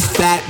this fat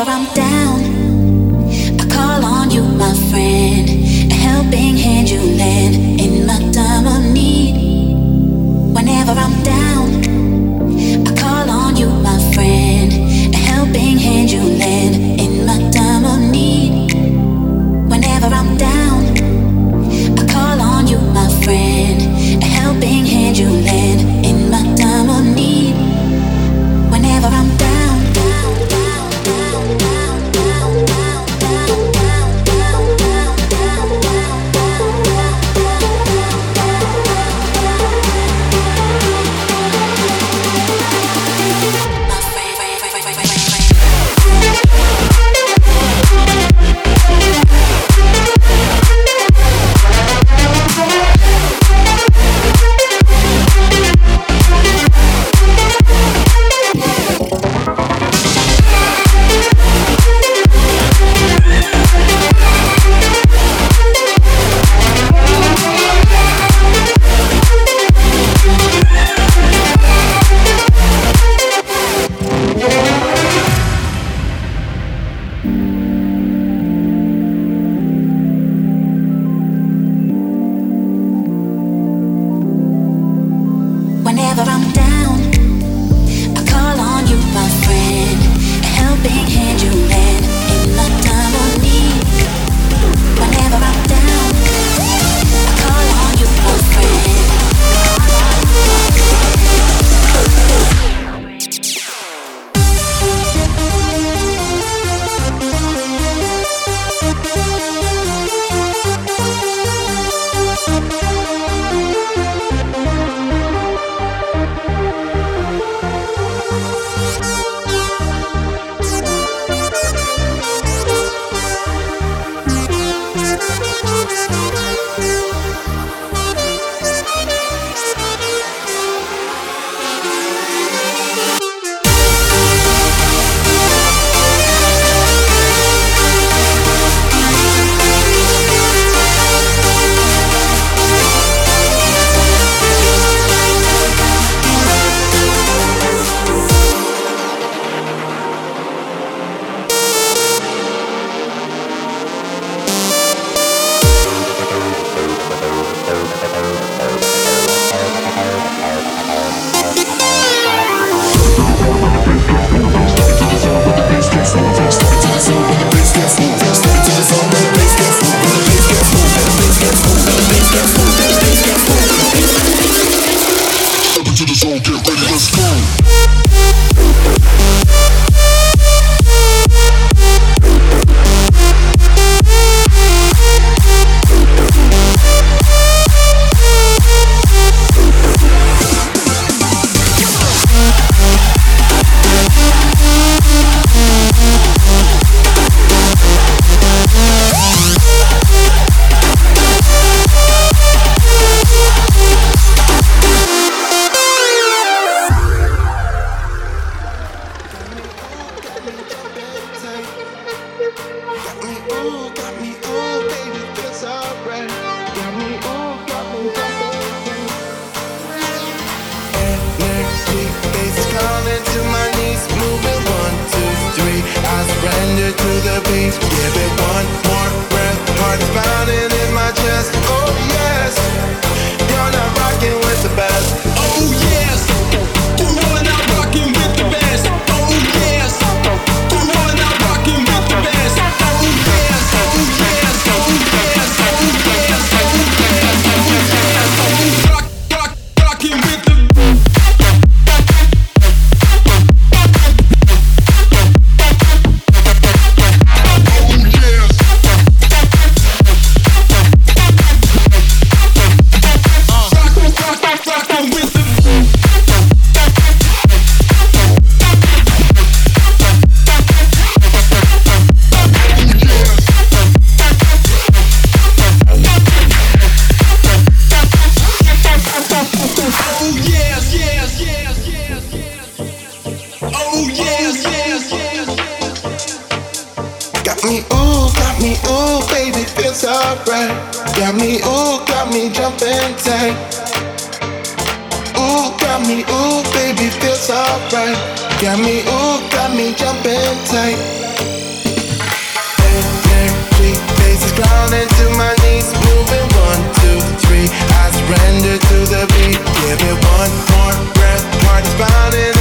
Got tight. Ooh, got me, ooh, baby, feels alright. Got me, ooh, got me jumping tight. Energy, faces grounding to my knees, moving one, two, three. I surrender to the beat. Give it one more breath. Heart is pounding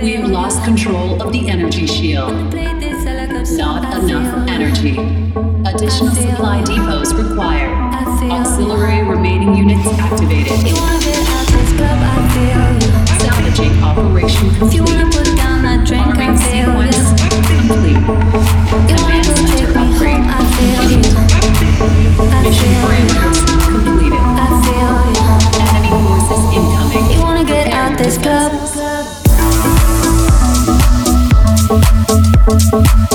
We've lost control of the energy shield. Not enough energy. Additional supply depots required. Auxiliary remaining units activated. Salvaging operation complete. Farming sequence complete. Advanced center upgrade complete. Mission parameters completed. Enemy forces incoming. You wanna get out this club? Thank you.